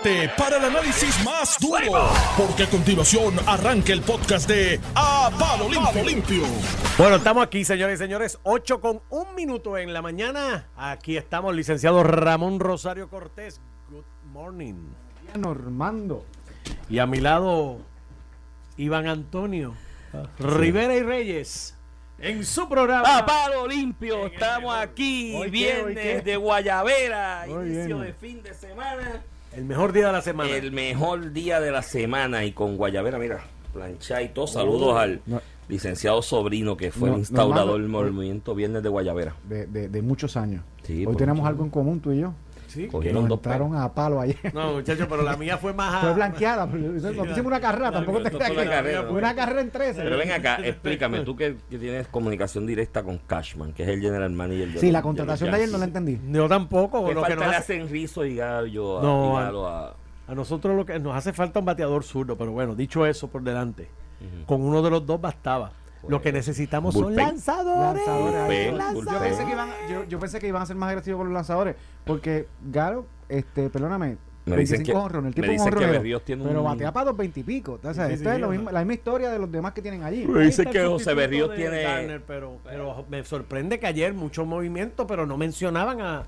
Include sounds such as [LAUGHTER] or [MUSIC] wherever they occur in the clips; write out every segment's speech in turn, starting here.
prepárate para el análisis más duro, porque a continuación arranca el podcast de A Palo Limpio. Limpio. Bueno, estamos aquí, señores y señores, 8 con un minuto en la mañana. Aquí estamos, licenciado Ramón Rosario Cortés. Good morning. Normando. Y a mi lado, Iván Antonio Rivera y Reyes. En su programa. A palo limpio, estamos aquí, ¿Hoy qué, hoy viernes qué? de Guayabera, Muy inicio bien. de fin de semana. El mejor día de la semana. El mejor día de la semana y con Guayabera, mira, plancha y todo. Saludos al No. licenciado Sobrino, que fue No, el instaurador del movimiento Viernes de Guayabera. De, de, de muchos años. Sí, Hoy tenemos mucho. algo en común tú y yo. Sí. Cogieron dos a palo ayer. No, muchachos, pero la mía fue más. Fue blanqueada. Nosotros hicimos una carrera, tampoco te creas una que carrera, fue una carrera en 13. Pero ven acá, explícame, tú que, que tienes comunicación directa con Cashman, que es el general manager de Sí, la contratación de ayer no la entendí. Yo tampoco. ¿Qué Lo que falta nos le hace, hacen Rizzo y Gallo a, No, y Galo a- a nosotros lo que nos hace falta un bateador zurdo, pero bueno, dicho eso por delante, con uno de los dos bastaba. Lo que necesitamos son Bullpen. lanzadores. Lanzadores. Bullpen, lanzadores. Yo pensé, que iban, yo, yo pensé que iban a ser más agresivos con los lanzadores. Porque Galo, este, perdóname, Me dicen 25 que- honrones, el me tipo un dicen que honronero, Berríos tiene Pero un- batea para 220 y pico. O sea, Sí, sí, esto sí, es la misma historia de los demás que tienen allí. Me Ahí dicen que José Berríos tiene- Garner, pero, pero me sorprende que ayer mucho movimiento, pero no mencionaban a,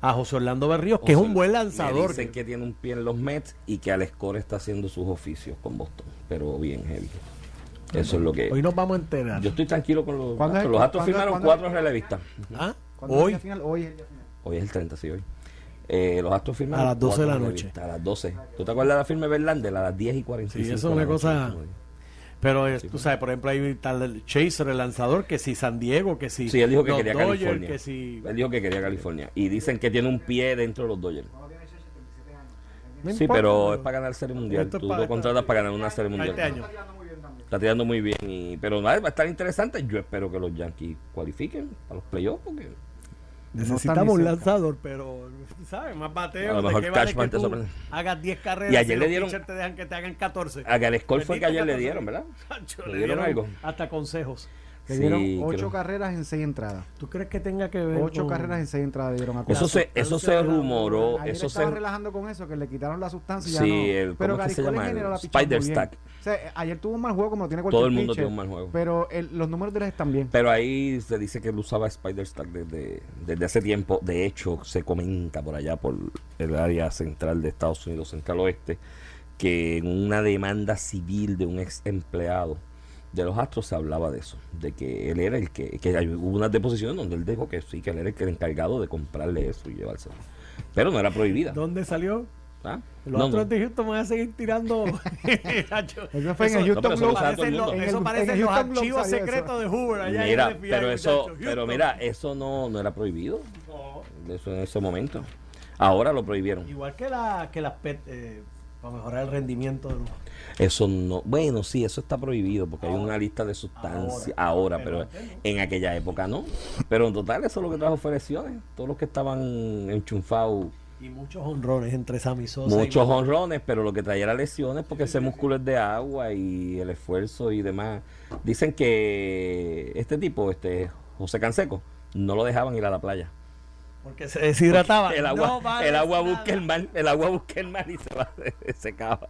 a José Orlando Berríos, que es un buen Me lanzador. dicen que tiene un pie en los Mets y que Alex Cora está haciendo sus oficios con Boston, pero bien heavy. Eso es lo que. Hoy nos vamos a enterar. Yo estoy tranquilo con los ¿Cuándo es Astros. el- Los cuándo- firmaron cuándo- cuatro relevistas. ¿Ah? ¿Cuándo es el Hoy, final? Hoy es el día final. Hoy es el 30, sí, hoy. Eh, los Astros firmaron A las 12 de la noche. relevistas, A las 12. ¿Tú te acuerdas de la firma de Verlander? A las 10 y 45. Sí, eso es una cosa- pero es- tú sabes, por ejemplo, hay tal el Chaser, el lanzador, que si San Diego, que si Sí, él dijo que quería Dodgers, California. que si... Él dijo que quería California. Y dicen que tiene un pie dentro de los Dodgers. No Sí, importa, pero es para ganar Serie Mundial. Tú para- lo contratas para ganar una Serie Mundial. Este año. Está tirando muy bien. Y, pero nada, va a estar interesante. Yo espero que los Yankees cualifiquen para los playoffs. Porque Necesitamos ni un lanzador, pero, ¿sabes? Más bateo. A lo ¿de mejor Cashman que te sorprende. Hagas 10 carreras Y ayer le dieron- te dejan que te hagan 14. a Gales Cole fue que ayer le 14. dieron, ¿verdad? [LAUGHS] Chacho, ¿Le le dieron dieron algo? hasta consejos. Le Sí, dieron ocho creo. carreras en seis entradas. ¿Tú crees que tenga que ver Ocho con- carreras en seis entradas le dieron a Eso se, eso se rumoró. Ayer Eso estaban se, relajando con eso, que le quitaron la sustancia y ya Sí, no. el- ¿cómo pero es que Gary se llama? El Spider. Stack. O sea, ayer tuvo un mal juego como lo tiene cualquier todo el mundo pitcher, tiene un mal juego. Pero el- los números de él están bien. Pero ahí se dice que él usaba Spider Stack desde, desde hace tiempo. De hecho, se comenta por allá, por el área central de Estados Unidos, central oeste, que en una demanda civil de un ex empleado de los Astros se hablaba de eso, de que él era el que, que hay- hubo unas deposiciones donde él dijo que sí, que él era el, que era encargado de comprarle eso y llevárselo. Pero no era prohibida. ¿Dónde salió? ¿ah? Los No, otros no. de Houston van a seguir tirando. [LAUGHS] [LAUGHS] Eso fue en el no, Houston eso mundo. los- En eso en el los archivos secretos de Hoover. Allá en Mira, el FBI, pero eso, pero mira, eso no, no era prohibido. Eso en ese momento. Ahora lo prohibieron. Igual que, la, que las PET, eh, para mejorar el rendimiento de los. Eso no, bueno, sí, eso está prohibido porque hay una lista de sustancias ahora, pero, en aquella época no. Pero en total eso lo que trajo fue lesiones. Todos los que estaban enchufados, Y muchos honrones entre Sammy Sosa y- muchos honrones, pero lo que traía era lesiones porque ese músculo es de agua y el esfuerzo y demás. Dicen que este tipo, este José Canseco, no lo dejaban ir a la playa. Porque se deshidrataba. El agua, No vale el agua busca el mar, el agua busca el mar y se va, [LAUGHS] se secaba.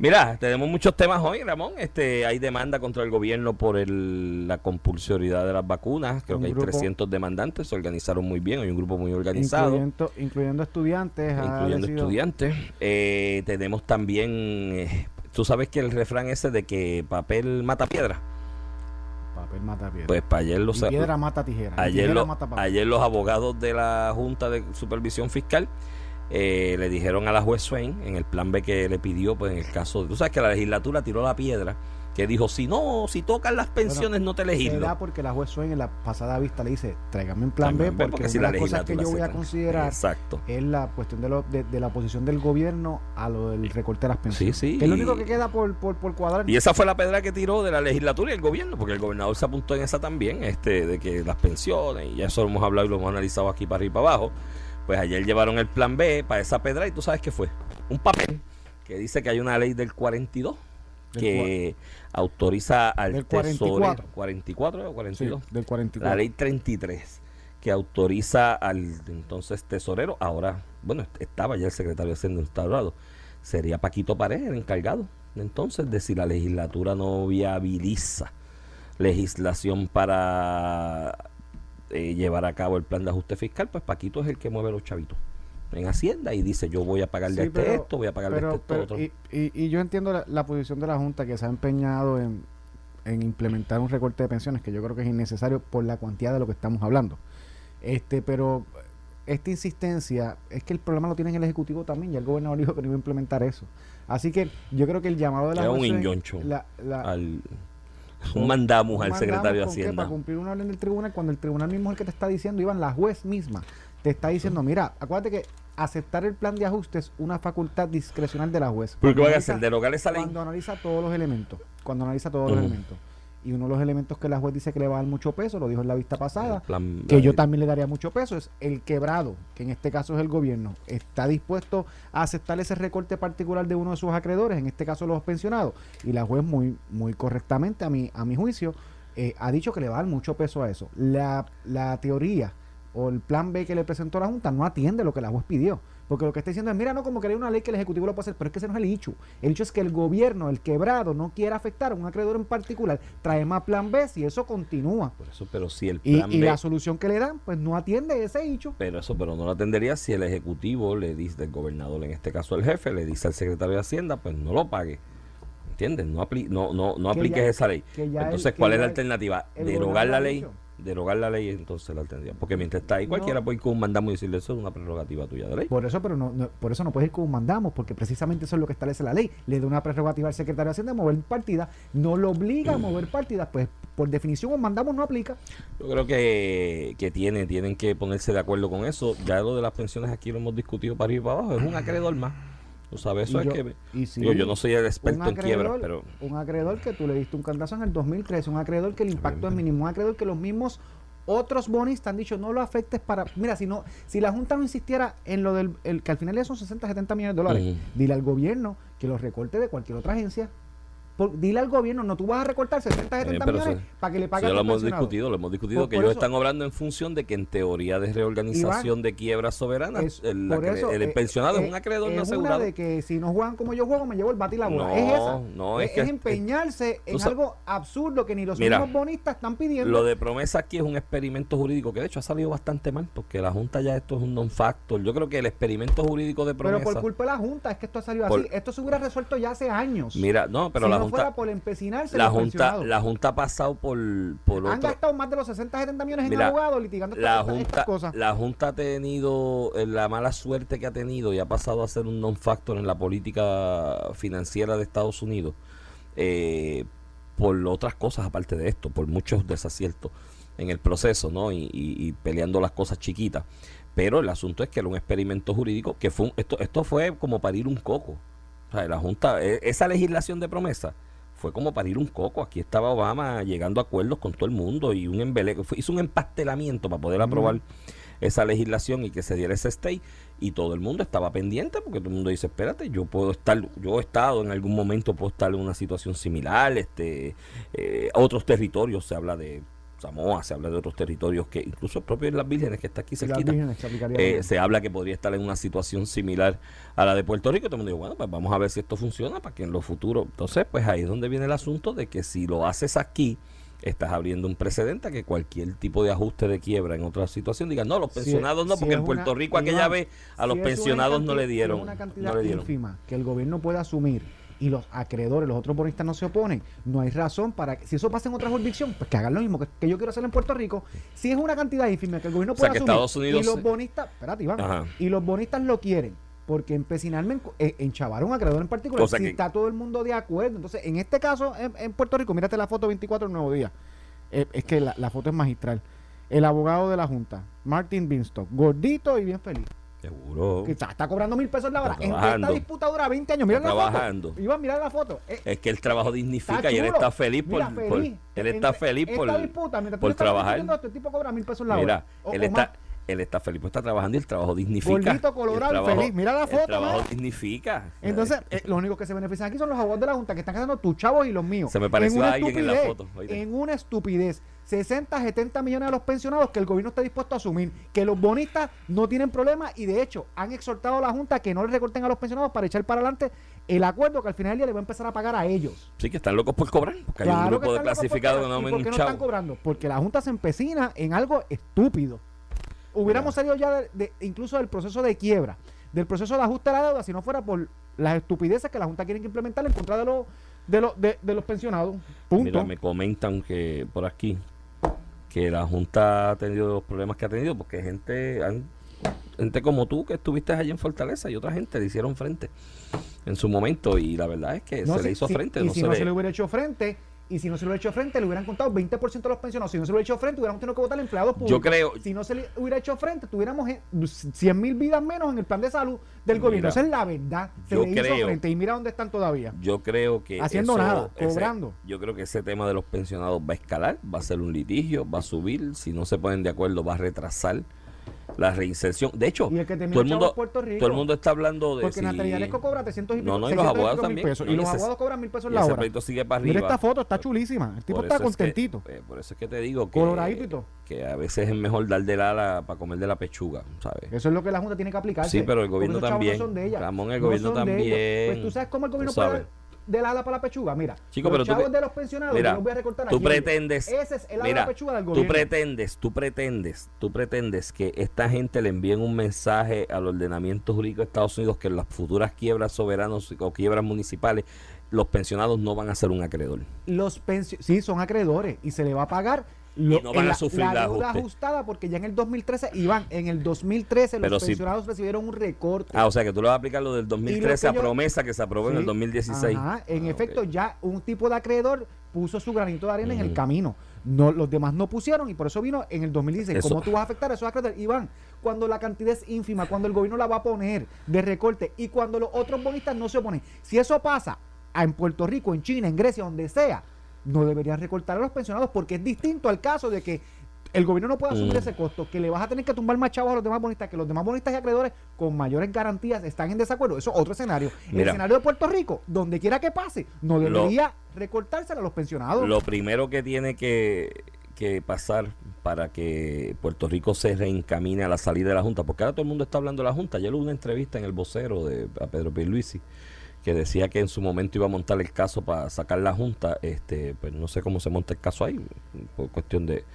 Mira, tenemos muchos temas hoy, Ramón. Este, hay demanda contra el gobierno por el- la compulsoriedad de las vacunas. Creo Un que hay grupo- 300 demandantes, se organizaron muy bien, hay un grupo muy organizado, Incluyendo, incluyendo estudiantes. incluyendo decidido- estudiantes. Eh, tenemos también, eh, tú sabes que el refrán ese de que papel mata piedra. Papel mata piedra. Pues para ayer los Y piedra mata tijera. y Ayer, tijera lo- mata papel. ayer los abogados de la Junta de Supervisión Fiscal eh, le dijeron a la juez Swain, en el plan B que le pidió, pues en el caso, tú sabes que la legislatura tiró la piedra, que dijo, si no, si tocan las pensiones no te legislo. porque la juez Swain en la pasada vista le dice, tráigame un plan B porque, porque si una la de las cosas que yo voy a considerar Exacto. es la cuestión de, lo- de, de la posición del gobierno a lo del recorte de las pensiones. Sí, sí. Que es lo único que queda por, por, por cuadrar. Y esa fue la pedra que tiró de la legislatura y el gobierno, porque el gobernador se apuntó en esa también, este, de que las pensiones, y ya eso lo hemos hablado y lo hemos analizado aquí para arriba y para abajo. Pues ayer llevaron el plan B para esa pedra y tú sabes qué fue. Un papel que dice que hay una ley del 42 Del que autoriza al Del tesorero 44. 44 o Sí, 42 del 44. la ley 33 que autoriza al entonces tesorero ahora bueno, estaba ya el secretario de Hacienda instaurado, sería Paquito Pared el encargado entonces de si la legislatura no viabiliza legislación para eh, llevar a cabo el plan de ajuste fiscal, pues Paquito es el que mueve los chavitos en Hacienda y dice yo voy a pagarle Sí, este pero- esto, voy a pagarle Pero- este pero- otro. y, y- y yo entiendo la, la posición de la Junta que se ha empeñado en, en implementar un recorte de pensiones que yo creo que es innecesario por la cuantía de lo que estamos hablando. Este, pero esta insistencia es que el problema lo tiene en el Ejecutivo también y el gobernador dijo que no iba a implementar eso. Así que yo creo que el llamado de la Era un injunction la- la- al, un mandamos al mandamos secretario de con qué, Hacienda. Para cumplir una orden del tribunal, cuando el tribunal mismo es el que te está diciendo, Iván, la juez misma te está diciendo, mira, acuérdate que aceptar el plan de ajuste es una facultad discrecional de la juez. ¿Pero qué van a hacer? ¿Derogar esa ley? Cuando analiza todos los elementos, cuando analiza todos los elementos. Y uno de los elementos que la juez dice que le va a dar mucho peso, lo dijo en la vista pasada, plan- que yo también le daría mucho peso, es el quebrado, que en este caso es el gobierno, está dispuesto a aceptar ese recorte particular de uno de sus acreedores, en este caso los pensionados, y la juez muy, muy correctamente, a mi, a mi juicio, eh, ha dicho que le va a dar mucho peso a eso. La, la teoría o el plan B que le presentó la Junta no atiende lo que la juez pidió. Porque lo que está diciendo es, mira, no, como que hay una ley que el Ejecutivo lo puede hacer, pero es que ese no es el hecho. El hecho es que el gobierno, el quebrado, no quiere afectar a un acreedor en particular. Trae más plan B si eso continúa. Por eso, pero si el Y, plan y B- la solución que le dan, pues no atiende ese hecho. Pero eso, pero no lo atendería si el ejecutivo le dice, el gobernador, en este caso el jefe, le dice al secretario de Hacienda, pues no lo pague. ¿Entiendes? No, apli no, no, no Que apliques ya- esa ley. Entonces, el- ¿cuál es la alternativa? Derogar la ley. dicho. Derogar la ley, entonces la alternativa. Porque mientras está ahí, No. cualquiera puede ir con un mandamo y decirle eso es una prerrogativa tuya de ley. Por eso, pero no, no- por eso no puedes ir con un mandamos, porque precisamente eso es lo que establece la ley. Le da una prerrogativa al secretario de Hacienda a mover partidas, no lo obliga a [CLEARS THROAT] mover partidas, pues por definición un mandamos no aplica. Yo creo que, que tiene, tienen que ponerse de acuerdo con eso. Ya lo de las pensiones aquí lo hemos discutido para ir para abajo. Es un acreedor más. Tú sabes, eso Y es yo- que... y si digo, yo no soy el experto un en quiebras, acreedor- pero... Un acreedor que tú le diste un cantazo en el 2013, un acreedor que el impacto es mínimo, un acreedor que los mismos otros bonistas han dicho no lo afectes para... Mira, si no si la Junta no insistiera en lo del... el- que al final ya son 60, 70 millones de dólares, dile al gobierno que los recorte de cualquier otra agencia. Por- dile al gobierno, no, tú vas a recortar 60, 70 Eh, pero millones para que le paguen ya lo hemos discutido, lo hemos discutido, Por- que por ellos eso- están obrando en función de que en teoría de reorganización de quiebras soberanas, Es- el, eso, eh, pensionado eh, es un acreedor no es una asegurado. de que si no juegan como yo juego, me llevo el bate y la bola. No, es esa. no, es, es que- es empeñarse en tú sa- algo absurdo que ni los Mira, mismos bonistas están pidiendo. Lo de promesa aquí es un experimento jurídico que de hecho ha salido bastante mal, porque la Junta ya esto es un non-factor. Yo creo que el experimento jurídico de pero promesa... por culpa de la Junta, es que esto ha salido así. Esto se hubiera resuelto ya hace años. Mira, no, pero si la no Junta... fuera por empecinarse La junta, la junta ha pasado por, por Han otro- gastado más de los 60, 70 millones en abogados litigando la estas, estas junta, cosas. la junta ha tenido eh, la mala suerte que ha tenido y ha pasado a ser un non-factor en la política financiera de Estados Unidos eh, por otras cosas aparte de esto, por muchos desaciertos en el proceso, ¿no? Y, y- y peleando las cosas chiquitas. Pero el asunto es que era un experimento jurídico que fue un- esto, esto fue como parir un coco. O sea, la Junta, e- esa legislación de promesa fue como parir un coco. Aquí estaba Obama llegando a acuerdos con todo el mundo y un embele, fue- hizo un empastelamiento para poder aprobar esa legislación y que se diera ese stay y todo el mundo estaba pendiente porque todo el mundo dice, espérate, yo puedo estar, yo he estado en algún momento, puedo estar en una situación similar, este, eh, otros territorios, se habla de Samoa, se habla de otros territorios que incluso el propio Islas Vírgenes que está aquí Y las cerquita, eh, se habla que podría estar en una situación similar a la de Puerto Rico. Todo el mundo dice, bueno, pues vamos a ver si esto funciona para que en lo futuro. Entonces, pues ahí es donde viene el asunto de que si lo haces aquí, estás abriendo un precedente a que cualquier tipo de ajuste de quiebra en otra situación diga, no, los Si pensionados no, porque en Puerto una- Rico aquella vez a Si los pensionados no le dieron. una cantidad No le dieron. ínfima que el gobierno puede asumir y los acreedores, los otros bonistas no se oponen, no hay razón para que, si eso pasa en otra jurisdicción, pues que hagan lo mismo que, que yo quiero hacer en Puerto Rico. Si es una cantidad ínfima que el gobierno O sea, puede asumir Estados Unidos y los bonistas, espérate, Iván, Ajá. y los bonistas lo quieren. Porque empecinarme en, eh, en chavar a un acreedor en particular, Cosa si que- está todo el mundo de acuerdo. Entonces, en este caso, en, en Puerto Rico, mírate la foto 24 del Nuevo Día. Eh, es que la, la foto es magistral. El abogado de la Junta, Martin Binstock, gordito y bien feliz. Seguro. Que está, está cobrando mil pesos la hora. Esta disputa dura 20 años. Mira la trabajando. foto. Iván, mira la foto. Eh, Es que el trabajo dignifica y él está feliz por, Mira, por- feliz. él En- está feliz por, esta disputa, mientras tú por estás trabajar. Este tipo cobra mil pesos la Mira, hora. O- él o está, más. Él está feliz, pues está trabajando y el trabajo dignifica. Gordito, colorado, trabajo- feliz. Mira la foto, El trabajo man. dignifica. Entonces, eh, los únicos que se benefician aquí son los abogados de la Junta, que están gastando tus chavos y los míos. Se me pareció a alguien en la foto. En una estupidez. 60, 70 millones de los pensionados que el gobierno está dispuesto a asumir. Que los bonistas no tienen problema y de hecho han exhortado a la Junta que no le recorten a los pensionados para echar para adelante el acuerdo que al final del día le va a empezar a pagar a ellos. Sí, que están locos por cobrar, porque hay un Claro grupo que de clasificados que no ¿Y ven por qué no están cobrando? Porque la Junta se empecina en algo estúpido. Hubiéramos salido ya de, de- incluso del proceso de quiebra, del proceso de ajuste de la deuda, si no fuera por las estupideces que la Junta quiere implementar en contra de los de los de, de los pensionados. Punto. Mira, me comentan que por aquí que la Junta ha tenido los problemas que ha tenido porque gente han- gente como tú que estuviste allí en Fortaleza y otra gente le hicieron frente en su momento y la verdad es que No, se si- le hizo si- frente Y no si se no le- se le hubiera hecho frente, y si no se le hubiera hecho frente, le hubieran contado 20% de los pensionados. Si no se le hubiera hecho frente, hubiéramos tenido que votar empleados públicos. Yo creo- Si no se le hubiera hecho frente, tuviéramos 100 mil vidas menos en el plan de salud del gobierno. Esa es la verdad. Se yo le hizo creo- frente. Y mira dónde están todavía. yo creo que Haciendo eso- nada, ese- cobrando. yo creo que ese tema de los pensionados va a escalar va a ser un litigio va a subir si no se ponen de acuerdo va a retrasar la reinserción de hecho Y el que termina todo el mundo es Puerto Rico. todo el mundo está hablando de Porque si- Natalia cobra 300 y pico, No, no, y los 600 abogados también. pesos. No, y y los ese- abogados cobran mil pesos la hora. sigue para Mira arriba esta foto, está chulísima. El tipo está eso es que- contentito. eh, por eso es que te digo que, Coloradito y todo. que a veces es mejor dar del ala para comer de la pechuga, ¿sabes? Eso es lo que la Junta tiene que aplicar. Sí, pero el gobierno también. De. Ramón, el No gobierno de ellos. también. Pues tú sabes cómo el gobierno puede del ala para la pechuga. Mira, Chico, los pero tú chavos que- de los pensionados, Mira, yo los voy a recortar tú pretendes, Ese es el ala de mira, la pechuga del tú gobierno. pretendes, tú pretendes, tú pretendes que esta gente le envíen un mensaje al ordenamiento jurídico de Estados Unidos que en las futuras quiebras soberanas o quiebras municipales los pensionados no van a ser un acreedor. los pensio- sí son acreedores y se le va a pagar lo- Y no van en a sufrir la, la deuda ajuste. ajustada porque ya en el 2013 iban en el 2013 Pero los pensionados recibieron un recorte Ah, o sea que tú le vas a aplicar lo del 2013 a yo- promesa que se aprobó en el 2016. Ajá, en Ah, efecto, ya un tipo de acreedor puso su granito de arena en el camino. No, los demás no pusieron y por eso vino en el 2016. Eso- ¿Cómo tú vas a afectar a esos acreedores? Iván, cuando la cantidad es ínfima, cuando el gobierno la va a poner de recorte y cuando los otros bonistas no se oponen. Si eso pasa en Puerto Rico, en China, en Grecia, donde sea, no deberían recortar a los pensionados porque es distinto al caso de que el gobierno no puede asumir Mm. ese costo, que le vas a tener que tumbar más chavos a los demás bonistas, que los demás bonistas y acreedores con mayores garantías están en desacuerdo. Eso es otro escenario. el escenario de Puerto Rico, donde quiera que pase, no debería recortársela a los pensionados. Lo primero que tiene que, que pasar para que Puerto Rico se reencamine a la salida de la Junta, porque ahora todo el mundo está hablando de la Junta. Ayer hubo una entrevista en el vocero de a Pedro Pierluisi que decía que en su momento iba a montar el caso para sacar la Junta. Este, pues no sé cómo se monta el caso ahí, por cuestión de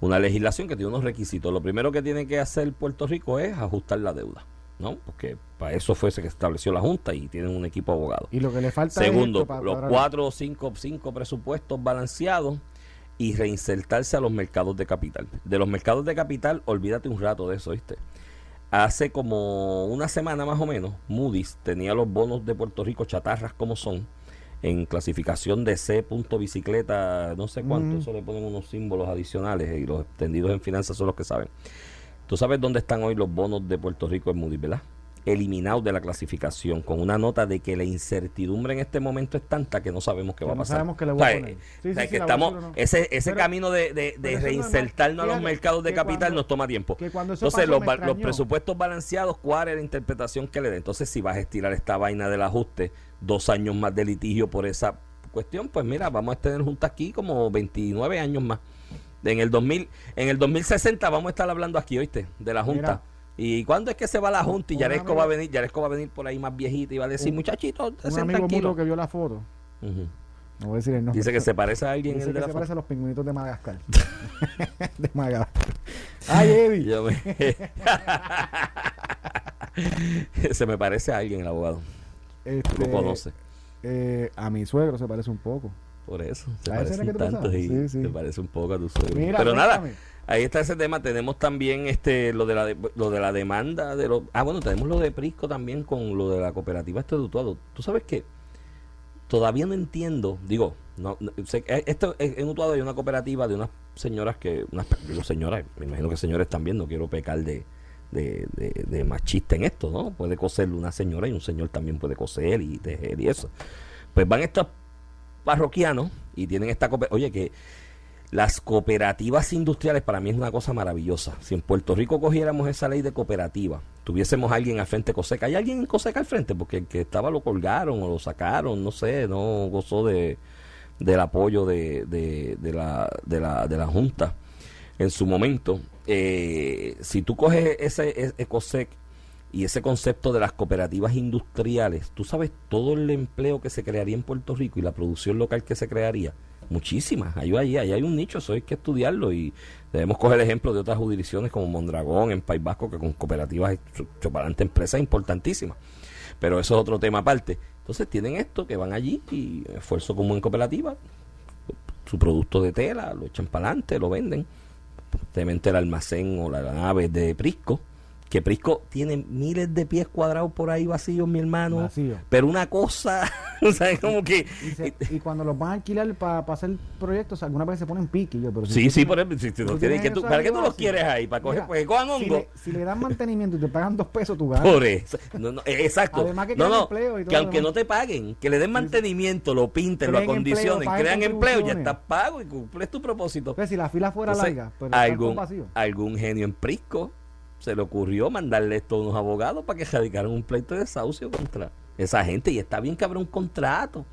una legislación que tiene unos requisitos. Lo primero que tiene que hacer Puerto Rico es ajustar la deuda, ¿no? Porque para eso fue que se estableció la Junta y tienen un equipo de abogados. y lo que le falta es Segundo, esto para los cuatro o cinco, cinco presupuestos balanceados y reinsertarse a los mercados de capital. De los mercados de capital, olvídate un rato de eso, ¿viste? Hace como una semana más o menos, Moody's tenía los bonos de Puerto Rico chatarras como son, en clasificación de C. punto bicicleta, no sé cuánto, Mm. eso le ponen unos símbolos adicionales y los extendidos en finanzas son los que saben. Tú sabes dónde están hoy los bonos de Puerto Rico en Moody's, ¿verdad? Eliminados de la clasificación, con una nota de que la incertidumbre en este momento es tanta que no sabemos qué Que va a pasar. sabemos qué le O voy a sea, poner. Sí, o sea, sí, sí, que la voy a estamos, no. ese, ese Pero- camino de, reinsertarnos a los mercados de capital cuando- nos toma tiempo. Entonces, pasó los, los presupuestos balanceados, ¿cuál es la interpretación que le da? Entonces, si vas a estirar esta vaina del ajuste, dos años más de litigio por esa cuestión, pues mira, vamos a tener juntas aquí como 29 años más. En el 2000, en el 2060 vamos a estar hablando aquí, ¿oíste? De la Junta. Mira. ¿Y cuándo es que se va la Junta? Y Yaresco va a venir, Yaresco va a venir por ahí más viejita y va a decir, Un- muchachito, Un amigo tranquilos". mutuo que vio la foto, no voy a decir el nombre. Dice que se parece a alguien Dice el que se foto. parece a los pingüinitos de Madagascar. [LAUGHS] de Madagascar. Ay, me- [LAUGHS] se me parece a alguien el abogado. Este, Lo conoce. eh, a mi suegro se parece un poco. Por eso. Se ¿A ese era parece que un tú tanto pensabas? y Sí, sí. se parece un poco a tu suegro. Mira, Pero nada. Ahí está ese tema. Tenemos también este lo de la de- lo de la demanda de los Ah, bueno, tenemos lo de Prisco también con lo de la cooperativa este Utuado. Tú sabes que todavía no entiendo, digo, no, no, sé que esto es- en Utuado hay una cooperativa de unas señoras que unas señoras, me imagino que señores también, no quiero pecar de de, de- de machista en esto, ¿no? Puede coser una señora y un señor también puede coser y tejer y eso. Pues van estos parroquianos y tienen esta cooperativa. Oye, que Las cooperativas industriales para mí es una cosa maravillosa. Si en Puerto Rico cogiéramos esa ley de cooperativa, tuviésemos a alguien al frente COSECA, ¿hay alguien en COSECA al frente? Porque el que estaba lo colgaron o lo sacaron, no sé, no gozó de, del apoyo de, de, de la, de, la, de la Junta en su momento. Eh, si tú coges ese, ese COSEC y ese concepto de las cooperativas industriales, tú sabes todo el empleo que se crearía en Puerto Rico y la producción local que se crearía. Muchísimas, ahí, ahí, ahí hay un nicho, eso hay que estudiarlo y debemos coger ejemplos de otras jurisdicciones como Mondragón, en País Vasco, que con cooperativas choparante empresas importantísimas. Pero eso es otro tema aparte. Entonces tienen esto que van allí y esfuerzo común en cooperativa, su producto de tela, lo echan para adelante, lo venden. Obviamente el almacén o la nave de Prisco que Prisco tiene miles de pies cuadrados por ahí vacíos, mi hermano. Vacío. Pero una cosa, [LAUGHS] o sea, como que... Y, se- y cuando los van a alquilar para hacer proyectos, algunas veces se ponen pique. Yo, pero si Sí, sí, por ejemplo, si no tú tienes que tú, ¿para qué tú los quieres ahí? ¿Para coger? Mira, Pues cojan si hongo. le, si le dan mantenimiento y te pagan dos pesos, tú [LAUGHS] ganas. Por eso. No, no, exacto. Además que no, no, empleo y todo que aunque no te paguen, que le den mantenimiento, lo pinten, lo empleo, acondicionen, crean empleo, ya estás pago y cumples tu propósito. Entonces, si la fila fuera Entonces, larga, pero algún genio en Prisco se le ocurrió mandarle esto a unos abogados para que radicaran un pleito de desahucio contra esa gente. Y está bien que habrá un contrato.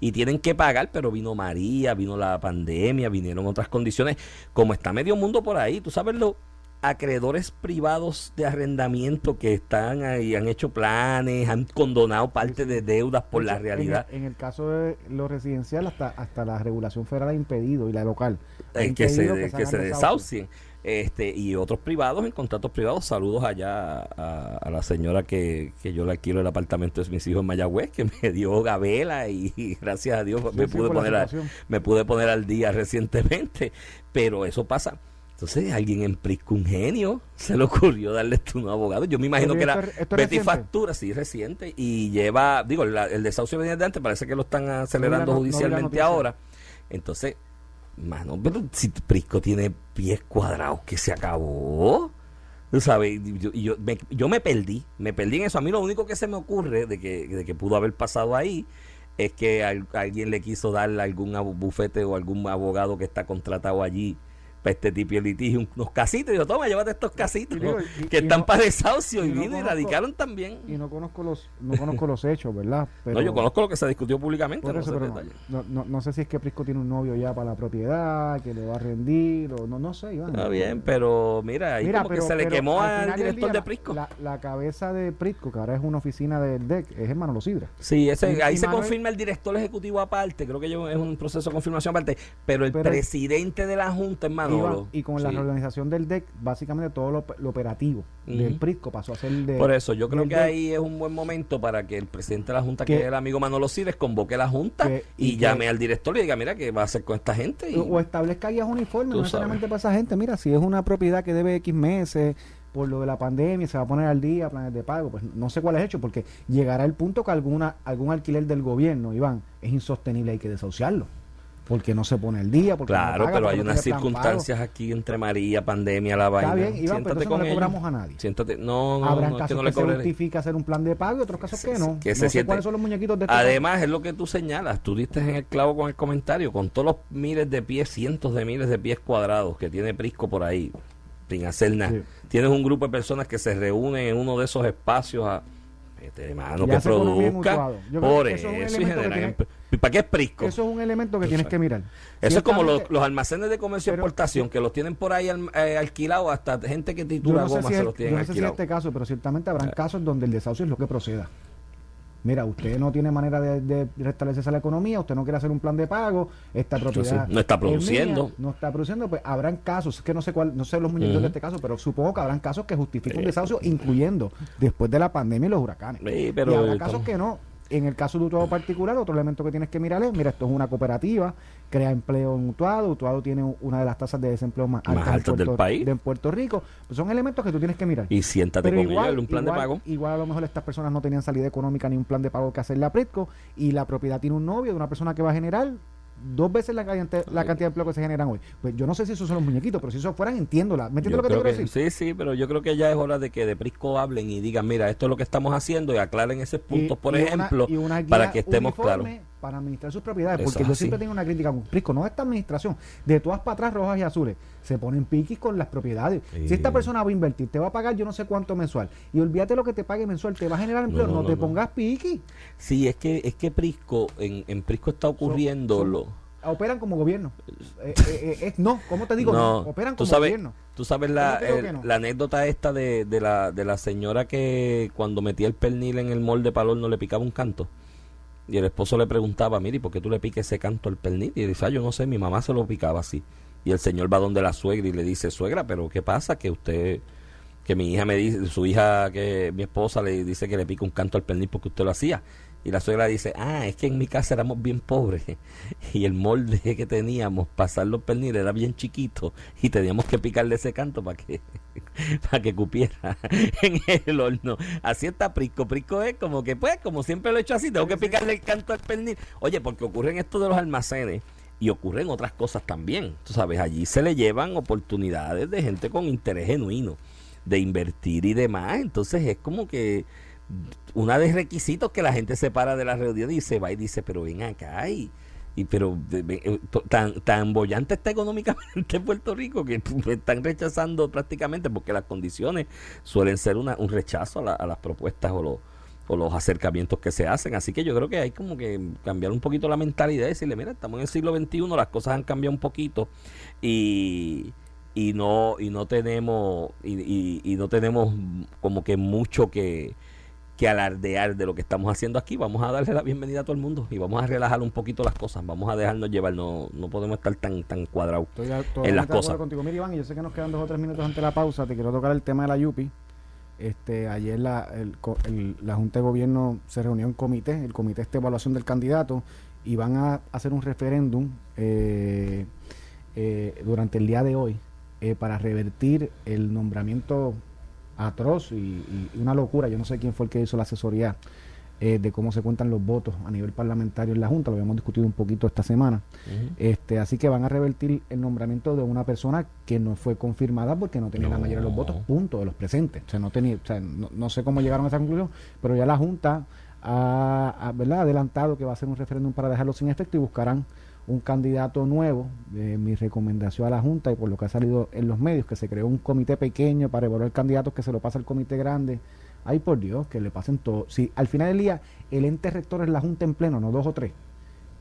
Y tienen que pagar, pero vino María, vino la pandemia, vinieron otras condiciones. Como está medio mundo por ahí, tú sabes los acreedores privados de arrendamiento que están ahí, han hecho planes, han condonado parte de deudas por la en realidad. En el, caso de lo residencial, hasta, hasta la regulación federal ha impedido, y la local. ha eh, que se, que se desahucien. Este, y otros privados, en contratos privados, saludos allá a, a la señora que, que yo le alquilo el apartamento de mis hijos en Mayagüez, que me dio gabela y, y [LAUGHS] gracias a Dios me, sí, pude poner a- me pude poner al día recientemente, pero eso pasa. Entonces, alguien en Prisco, un genio, se le ocurrió darle esto a un abogado. Yo me imagino que era Betty reciente. Factura, sí, reciente, y lleva, digo, la- el desahucio venía de antes, parece que lo están acelerando no judicialmente ahora. Entonces, mano, pero si Prisco tiene pies cuadrados, que se acabó. Tú sabes, yo, me, perdí, me perdí en eso. A mí lo único que se me ocurre de que, de que pudo haber pasado ahí es que al- alguien le quiso darle a algún bufete o algún abogado que está contratado allí para este tipo litigio unos casitos. Y yo, toma, llévate estos casitos Y digo, y- que y están no- para desahucio. Y, y no vino y radicaron también. Y no conozco los, no conozco los hechos, ¿verdad? [LAUGHS] Pero, no, yo conozco lo que se discutió públicamente. Por no eso, sé no, no, no, no sé si es que Prisco tiene un novio ya para la propiedad, que le va a rendir, o no, no sé, Iván. Está bien, pero mira, ahí Mira, como pero- que se le quemó al director de Prisco. La, la cabeza de Prisco, que ahora es una oficina del DEC, es hermano Locidra. Sí, ese, ahí se Manuel- confirma el director ejecutivo aparte, creo que yo- es un proceso de confirmación aparte, pero el Pero- presidente de la Junta, hermano. Y con la reorganización del DEC, básicamente todo lo, lo operativo del. Prisco pasó a ser de. Por eso, yo creo que DEC. ahí es un buen momento para que el presidente de la Junta, que, Que- es el amigo Manolo Cires, convoque a la Junta Que- y, y que- llame al director y diga, mira, ¿qué va a hacer con esta gente? Y, O establezca guías uniformes, no necesariamente para esa gente. Mira, si es una propiedad que debe X meses por lo de la pandemia, se va a poner al día, planes de pago, pues no sé cuál es hecho, porque llegará el punto que alguna algún alquiler del gobierno, Iván, es insostenible, hay que desahuciarlo. Porque no se pone al día, porque no claro, paga, pero hay no unas circunstancias aquí entre María, pandemia, la pago. vaina. Está bien, Iván, pero Siéntate entonces no con le ellos. cobramos a nadie. Siéntate, no, no, Habrán no, es que casos no que, le se justifica hacer un plan de pago y otros casos que no. que no se sé cuáles son los muñequitos de este. Además, es lo que tú señalas, tú diste en el clavo con el comentario, con todos los miles de pies, cientos de miles de pies cuadrados que tiene Prisco por ahí, sin hacer nada. Sí. Tienes un grupo de personas que se reúnen en uno de esos espacios a... Este, hermano, que produzca por eso, eso es un y elemento que generan tiene- empleo. ¿Y para qué es Prisco? Eso es un elemento que tienes que mirar. Eso es como los, los almacenes de comercio y exportación, que los tienen por ahí al- eh, alquilados, hasta gente que Yo titula no sé goma si se es, los yo tienen no sé si es este caso, pero ciertamente habrán casos donde el desahucio es lo que proceda. Mira, usted no tiene manera de, de restablecerse la economía, usted no quiere hacer un plan de pago, esta propiedad sí, no está es mía, produciendo. no está produciendo, pues habrán casos, es que no sé cuál, no sé los muñecos de este caso, pero supongo que habrán casos que justifiquen un Eh, desahucio, incluyendo después de la pandemia y los huracanes. Sí, pero y habrá casos que no. En el caso de Utuado particular, otro elemento que tienes que mirar es, mira, esto es una cooperativa, crea empleo en Utuado, Utuado tiene una de las tasas de desempleo más, Más altas del Puerto- país. de Puerto Rico. Pues son elementos que tú tienes que mirar. Y siéntate Pero con igual, un plan igual, de pago. igual a lo mejor estas personas no tenían salida económica ni un plan de pago que hacerle a Pretco y la propiedad tiene un novio de una persona que va a generar dos veces la cantidad, la cantidad de empleo que se generan hoy. Pues yo no sé si esos son los muñequitos, pero si esos fueran, entiéndola. ¿Me entiendes lo que te quiero que- decir? sí, sí, pero yo creo que ya es hora de que de Prisco hablen y digan, mira, esto es lo que estamos haciendo y aclaren esos puntos, Y- por y ejemplo, una para que estemos claros. Para administrar sus propiedades. Eso porque yo así. siempre tengo una crítica con Prisco, no esta administración, de todas para atrás, rojas y azules, se ponen piquis con las propiedades. Sí. Si esta persona va a invertir, te va a pagar yo no sé cuánto mensual, y olvídate lo que te pague mensual, te va a generar empleo, no, no, te no. pongas piqui. Sí, es que, es que Prisco, en, en Prisco está ocurriendo lo... Operan como gobierno. [LAUGHS] Eh, eh, eh, no, ¿cómo te digo? No, operan como sabes, gobierno. Tú sabes la, el- no. anécdota esta de, de, la, de la señora que cuando metía el pernil en el molde para no le picaba un canto. Y el esposo le preguntaba, mire, ¿y ¿por qué tú le piques ese canto al pernil? Y él dice, ah, yo no sé, mi mamá se lo picaba así. Y el señor va donde la suegra y le dice, suegra, pero ¿qué pasa? Que usted, que mi hija me dice, su hija, que mi esposa le dice que le pica un canto al pernil porque usted lo hacía. Y la suegra dice, ah, es que en mi casa éramos bien pobres [LAUGHS] y el molde que teníamos para hacer los perniles era bien chiquito y teníamos que picarle ese canto para que [LAUGHS] para que cupiera [LAUGHS] en el horno. Así está Prisco. Prisco es como que, pues, como siempre lo he hecho así, tengo que picarle el canto al pernil. Oye, porque ocurren esto de los almacenes y ocurren otras cosas también. Tú sabes, allí se le llevan oportunidades de gente con interés genuino de invertir y demás. Entonces es como que una de requisitos que la gente se para de la reunión y se va y dice, pero ven acá y, y pero eh, tan, tan bollante está económicamente [LAUGHS] Puerto Rico que [LAUGHS] están rechazando prácticamente porque las condiciones suelen ser una, un rechazo a, la- a las propuestas o los o los acercamientos que se hacen. Así que yo creo que hay como que cambiar un poquito la mentalidad y decirle, mira, estamos en el siglo XXI, las cosas han cambiado un poquito y, y no y no tenemos y no tenemos como que mucho que, que alardear de lo que estamos haciendo aquí. Vamos a darle la bienvenida a todo el mundo y vamos a relajar un poquito las cosas. Vamos a dejarnos llevar. No, no podemos estar tan tan cuadrados. En las cosas. contigo. Mira, Iván, yo sé que nos quedan dos o tres minutos antes de la pausa. Te quiero tocar el tema de la Yupi. Este, ayer la, el co- el- la Junta de Gobierno se reunió en comité, el comité de evaluación del candidato, y van a hacer un referéndum eh, eh, durante el día de hoy eh, para revertir el nombramiento atroz y, una locura. Yo no sé quién fue el que hizo la asesoría eh, de cómo se cuentan los votos a nivel parlamentario en la Junta, lo habíamos discutido un poquito esta semana. Este, así que van a revertir el nombramiento de una persona que no fue confirmada porque no tenía la mayoría de los votos, punto, de los presentes. O sea, no tenía, o sea, no, no sé cómo llegaron a esa conclusión, pero ya la Junta ha, ha, ¿verdad? adelantado que va a hacer un referéndum para dejarlo sin efecto y buscarán un candidato nuevo. Mi recomendación a la Junta y por lo que ha salido en los medios, que se creó un comité pequeño para evaluar candidatos que se lo pasa al comité grande. Ay, por Dios, que le pasen todo. Si al final del día el ente rector es la Junta en pleno, no dos o tres,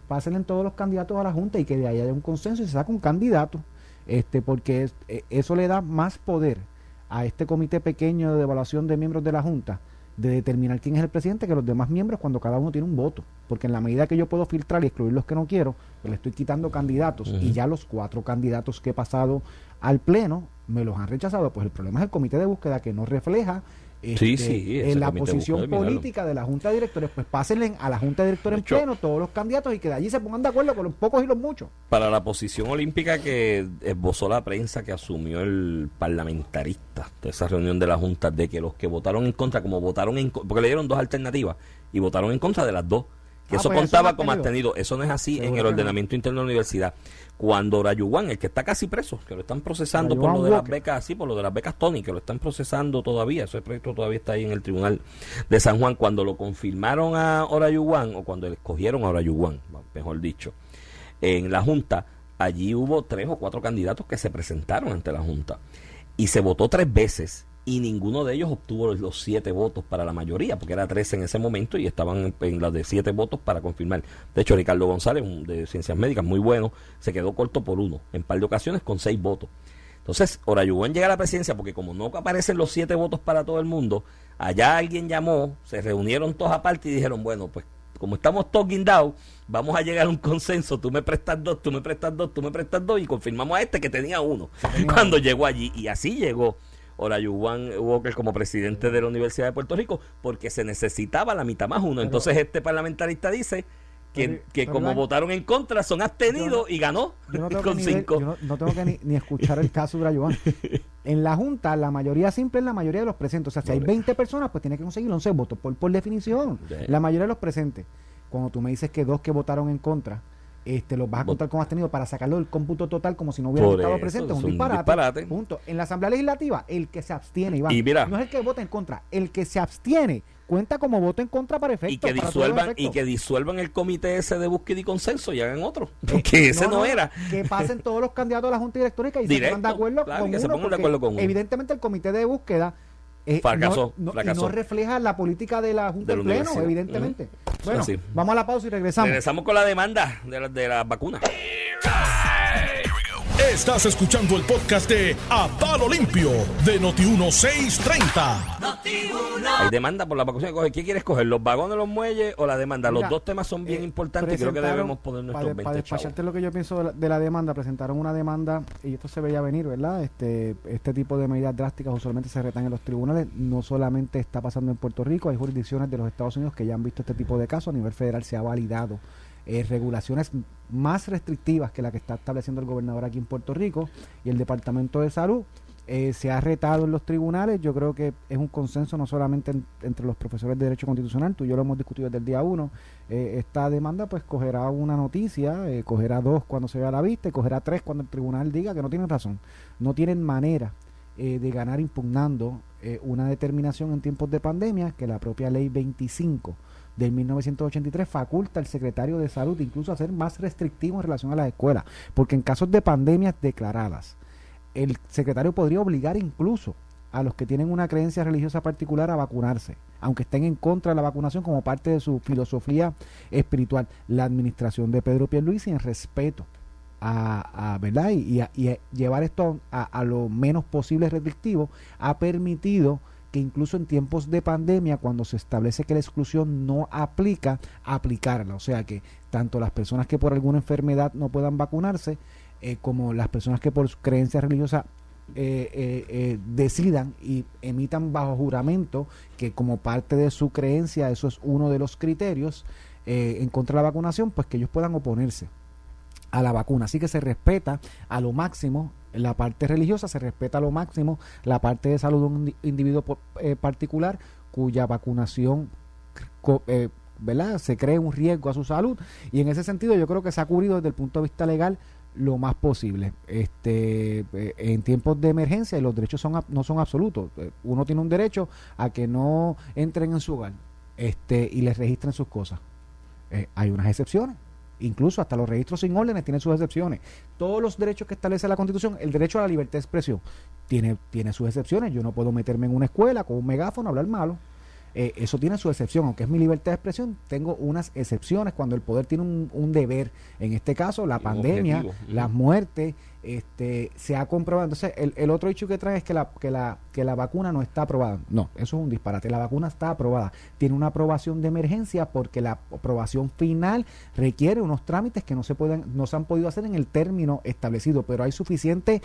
pásenle todos los candidatos a la Junta y que de ahí haya un consenso y se saque un candidato. Este, porque eh, eso le da más poder a este comité pequeño de evaluación de miembros de la Junta de determinar quién es el presidente que los demás miembros cuando cada uno tiene un voto. Porque en la medida que yo puedo filtrar y excluir los que no quiero, pues le estoy quitando candidatos. Y ya los cuatro candidatos que he pasado al Pleno me los han rechazado. Pues el problema es el comité de búsqueda que no refleja este, sí, en la posición política de la Junta de Directores. Pues pásenle a la Junta de Directores De en pleno todos los candidatos y que de allí se pongan de acuerdo con los pocos y los muchos. Para la posición olímpica que esbozó la prensa que asumió el parlamentarista de esa reunión de la Junta, de que los que votaron en contra, como votaron en porque le dieron dos alternativas y votaron en contra de las dos. Que Ah, eso pues eso contaba ha como tenido. abstenido. Eso no es así Seguro en el no. ordenamiento interno de la universidad. Cuando Orayuwan, el que está casi preso, que lo están procesando por lo de las becas, sí, por lo de las becas Tony, que lo están procesando todavía. Ese proyecto todavía está ahí en el tribunal de San Juan. Cuando lo confirmaron a Orayuwan, o cuando escogieron a Orayuwan, mejor dicho, en la Junta, allí hubo tres o cuatro candidatos que se presentaron ante la Junta. Y se votó tres veces y ninguno de ellos obtuvo los, siete votos para la mayoría, porque era tres en ese momento y estaban en, en las de siete votos para confirmar. De hecho, Ricardo González, un de Ciencias Médicas, muy bueno, se quedó corto por uno, en par de ocasiones con seis votos. Entonces, Orayuwan llega a la presidencia porque como no aparecen los siete votos para todo el mundo, allá alguien llamó, se reunieron todos aparte y dijeron, bueno, pues como estamos todos guindados, vamos a llegar a un consenso, tú me prestas dos, tú me prestas dos, tú me prestas dos y confirmamos a este que tenía uno cuando llegó allí. Y así llegó Orayuwan Walker como presidente de la Universidad de Puerto Rico porque se necesitaba la mitad más uno. Entonces este parlamentarista dice que, Pero- que pero como votaron en contra son abstenidos no- y ganó no [LAUGHS] con que, ni ver- cinco. yo no, no tengo que ni, ni escuchar el caso de Urayuan. [LAUGHS] En la Junta, la mayoría simple es la mayoría de los presentes. O sea, si hay Correcto. 20 personas, pues tiene que conseguir 11 votos, por, por definición. La mayoría de los presentes. Cuando tú me dices que dos que votaron en contra, este, los vas a contar como has tenido para sacarlo del cómputo total como si no hubieran Por estado eso, presentes. Es un un disparate. disparate. Punto. En la Asamblea Legislativa, el que se abstiene, Iván, Y mira. no es el que vota en contra, el que se abstiene cuenta como voto en contra para efectos. y que disuelvan y que disuelvan el comité ese de búsqueda y consenso y hagan otro porque ese no, era Que pasen todos los candidatos a la Junta Directórica y se Directo, pongan de acuerdo claro, con que se uno, pongan de acuerdo con uno. Evidentemente el comité de búsqueda eh, Fracasó, no, no- y fracasó. no refleja la política de la Junta De Pleno, evidentemente. Bueno, Así. vamos a la pausa y regresamos. regresamos con la demanda de, la- de las vacunas Estás escuchando el podcast de A Palo Limpio de Noti1630. hay demanda por la vacunación Coge, ¿qué quieres coger? ¿los vagones, los muelles o la demanda? los Mira, dos temas son bien eh, importantes y creo que debemos poner para, nuestros para 20 chavos despacharte lo que yo pienso de la, de la demanda, presentaron una demanda y esto se veía venir, ¿verdad? Este, este tipo de medidas drásticas usualmente se retan en los tribunales. No solamente está pasando en Puerto Rico, hay jurisdicciones de los Estados Unidos que ya han visto este tipo de casos. A nivel federal se ha validado eh, regulaciones más restrictivas que la que está estableciendo el gobernador aquí en Puerto Rico y el Departamento de Salud. eh, se ha retado en los tribunales. Yo creo que es un consenso no solamente en- entre los profesores de Derecho Constitucional, tú y yo lo hemos discutido desde el día uno. Eh, esta demanda pues cogerá una noticia, cogerá dos cuando se vea la vista y cogerá tres cuando el tribunal diga que no tienen razón. No tienen manera de ganar impugnando una determinación en tiempos de pandemia que la propia ley 25 del 1983 faculta al secretario de salud incluso a ser más restrictivo en relación a las escuelas, porque en casos de pandemias declaradas, el secretario podría obligar incluso a los que tienen una creencia religiosa particular a vacunarse, aunque estén en contra de la vacunación como parte de su filosofía espiritual. La administración de Pedro Pierluisi en respeto a, ¿verdad? Y, y a, y a llevar esto a, a lo menos posible restrictivo ha permitido que incluso en tiempos de pandemia, cuando se establece que la exclusión no aplica, aplicarla. O sea que tanto las personas que por alguna enfermedad no puedan vacunarse, eh, como las personas que por su creencia religiosa eh, eh, eh, decidan y emitan bajo juramento que como parte de su creencia eso es uno de los criterios eh, en contra de la vacunación, pues que ellos puedan oponerse a la vacuna. Así que se respeta a lo máximo la parte religiosa, se respeta a lo máximo la parte de salud de un indi- individuo eh, particular cuya vacunación eh, ¿verdad? se cree un riesgo a su salud y en ese sentido yo creo que se ha cubrido desde el punto de vista legal lo más posible. Este, eh, en tiempos de emergencia los derechos son no son absolutos. Uno tiene un derecho a que no entren en su hogar este, y les registren sus cosas. Hay unas excepciones. Incluso hasta los registros sin órdenes tienen sus excepciones. Todos los derechos que establece la Constitución, el derecho a la libertad de expresión, tiene, tiene sus excepciones. Yo no puedo meterme en una escuela con un megáfono a hablar malo. Eh, eso tiene su excepción, aunque es mi libertad de expresión, tengo unas excepciones cuando el poder tiene un, un deber. En este caso, la pandemia, objetivo. Las muertes, este, se ha comprobado. Entonces, el, el otro hecho que trae es que la, que, la, que la vacuna no está aprobada. No, eso es un disparate. La vacuna está aprobada. Tiene una aprobación de emergencia porque la aprobación final requiere unos trámites que no se pueden, no se han podido hacer en el término establecido, pero hay suficiente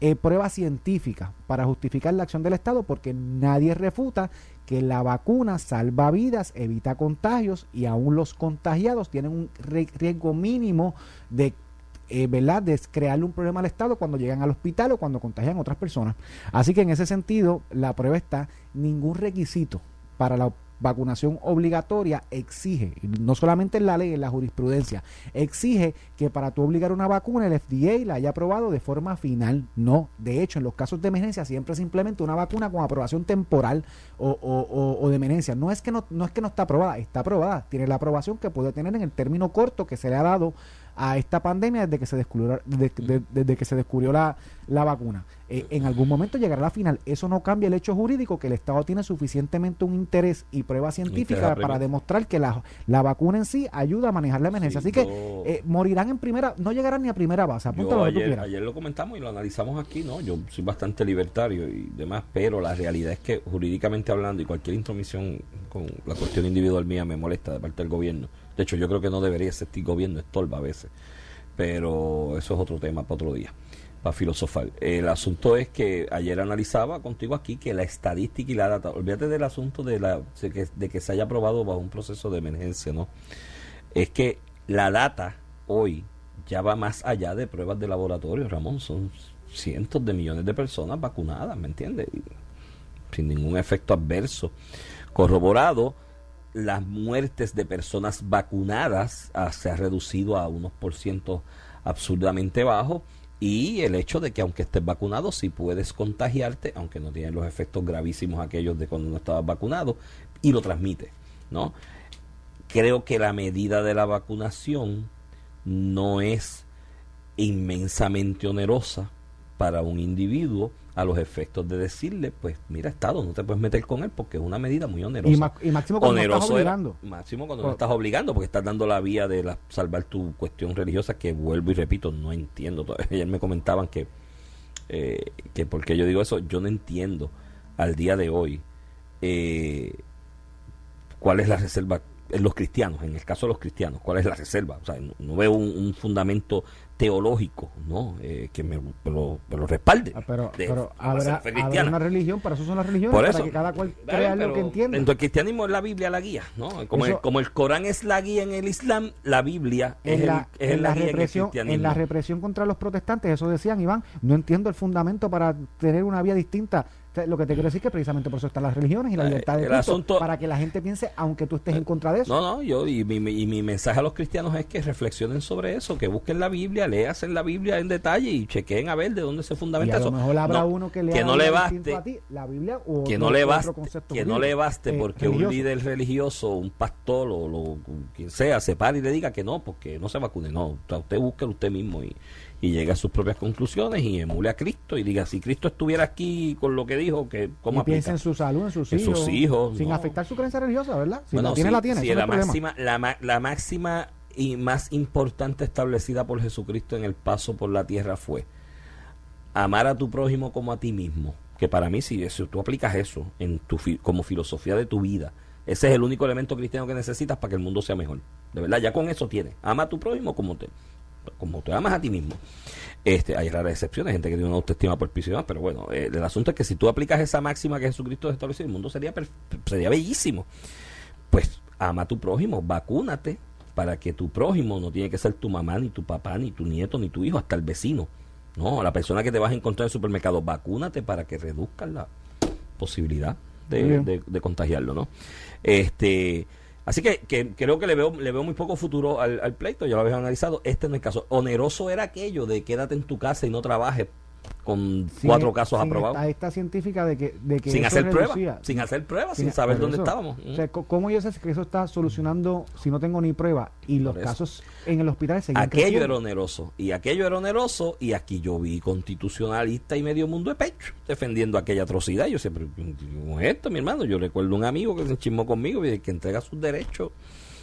eh, prueba científica para justificar la acción del Estado porque nadie refuta que la vacuna salva vidas, evita contagios y aún los contagiados tienen un riesgo mínimo de eh, ¿verdad? de crearle un problema al Estado cuando llegan al hospital o cuando contagian a otras personas. Así que en ese sentido, la prueba está, ningún requisito para la vacunación obligatoria exige, no solamente en la ley, en la jurisprudencia, exige que para tú obligar una vacuna el FDA la haya aprobado de forma final. No, de hecho, en los casos de emergencia siempre se implementa una vacuna con aprobación temporal o, o- o- o de emergencia. No es que no, no es que no está aprobada, está aprobada, tiene la aprobación que puede tener en el término corto que se le ha dado a esta pandemia desde que se descubrió, desde, de- desde que se descubrió la, la vacuna. Eh, en algún momento llegará la final. Eso no cambia el hecho jurídico que el Estado tiene suficientemente un interés y prueba científica Interés para demostrar que la, la vacuna en sí ayuda a manejar la emergencia. Sí, Así que eh, morirán en primera, no llegarán ni a primera base. Yo ayer, ayer lo comentamos y lo analizamos aquí, ¿no? Yo soy bastante libertario y demás, pero la realidad es que jurídicamente hablando y cualquier intromisión con la cuestión individual mía me molesta de parte del gobierno. De hecho, yo creo que no debería existir gobierno, estorba a veces. Pero eso es otro tema para otro día, para filosofar. El asunto es que ayer analizaba contigo aquí que la estadística y la data, olvídate del asunto de, la, de, que, de que se haya aprobado bajo un proceso de emergencia, ¿no? Es que la data hoy ya va más allá de pruebas de laboratorio, Ramón. Son cientos de millones de personas vacunadas, ¿me entiendes? Sin ningún efecto adverso. Corroborado, las muertes de personas vacunadas ah, se ha reducido a unos por ciento absurdamente bajos y el hecho de que aunque estés vacunado, sí puedes contagiarte, aunque no tienes los efectos gravísimos aquellos de cuando no estabas vacunado, y lo transmite, ¿no? Creo que la medida de la vacunación no es inmensamente onerosa para un individuo a los efectos de decirle, pues mira, Estado, no te puedes meter con él porque es una medida muy onerosa. Y, ma- y máximo cuando no estás Oneroso era- obligando. máximo cuando no estás obligando, porque estás dando la vía de la- salvar tu cuestión religiosa, que vuelvo y repito, no entiendo. todavía. [LAUGHS] Ayer me comentaban que, eh, que porque yo digo eso, yo no entiendo al día de hoy eh, cuál es la reserva los cristianos, en el caso de los cristianos, cuál es la reserva. O sea, no, no veo un, un fundamento teológico, ¿no? Eh, que me, me lo, me lo respalde. Ah, Pero, de pero la habrá, una religión, para eso son las religiones, Por para eso. que cada cual crea lo que entienda. Dentro del cristianismo es la Biblia la guía, ¿no? Como, el, como el Corán es la guía en el Islam, la Biblia es, la, el, es en la la guía represión, en el en la represión contra los protestantes, eso decían Iván, no entiendo el fundamento para tener una vía distinta. Lo que te quiero decir es que precisamente por eso están las religiones y la Eh, libertad de el culto, asunto- para que la gente piense, aunque tú estés en contra de eso. No, no, yo y mi, y mi mensaje a los cristianos es que reflexionen sobre eso, que busquen la Biblia, leas en la Biblia en detalle y chequeen a ver de dónde se y fundamenta a eso. lo mejor habrá No, uno que le que no le baste, a ti, la Biblia o que no le baste, concepto que no le baste eh, porque un líder religioso, un pastor o lo, quien sea se pare y le diga que no, porque no se vacune. No, o sea, usted busque usted mismo y, y llegue a sus propias conclusiones y emule a Cristo y diga, si Cristo estuviera aquí con lo que dijo, que ¿cómo y piensa en su salud, en sus En hijos. sus hijos, Sin no. afectar su creencia religiosa, ¿verdad? Si Bueno, la tiene, sí, la tiene. no la, máxima, la, ma- la máxima y más importante establecida por Jesucristo en el paso por la tierra fue amar a tu prójimo como a ti mismo. Que para mí, si, si tú aplicas eso en tu fi- como filosofía de tu vida, ese es el único elemento cristiano que necesitas para que el mundo sea mejor. De verdad, ya con eso tienes. Ama a tu prójimo como te, como te amas a ti mismo. Este, hay raras excepciones, gente que tiene una autoestima por piso y demás, pero bueno, eh, el asunto es que si tú aplicas esa máxima que Jesucristo estableció, el mundo sería, sería bellísimo. Pues ama a tu prójimo, vacúnate para que tu prójimo no tiene que ser tu mamá, ni tu papá, ni tu nieto, ni tu hijo, hasta el vecino. No, la persona que te vas a encontrar en el supermercado, vacúnate para que reduzcan la posibilidad de, de- de contagiarlo, ¿no? Este, así que, que creo que le veo, le veo muy poco futuro al, al pleito, ya lo habéis analizado. Este no es el caso. Oneroso era aquello de quédate en tu casa y no trabajes con Sin- cuatro casos sin aprobados. Esta, esta científica de que, de que Sin hacer pruebas, sin hacer pruebas, sin, sin- saber dónde eso. estábamos. O sea, ¿cómo yo sé que eso está solucionando si no tengo ni prueba? Y los casos en el hospital seguían Aquello creciendo. era oneroso. Y aquello era oneroso. Y aquí yo vi constitucionalista y medio mundo de pecho defendiendo aquella atrocidad. Yo siempre, ¿cómo es esto, mi hermano? Yo recuerdo un amigo que se chismó conmigo y que entrega sus derechos,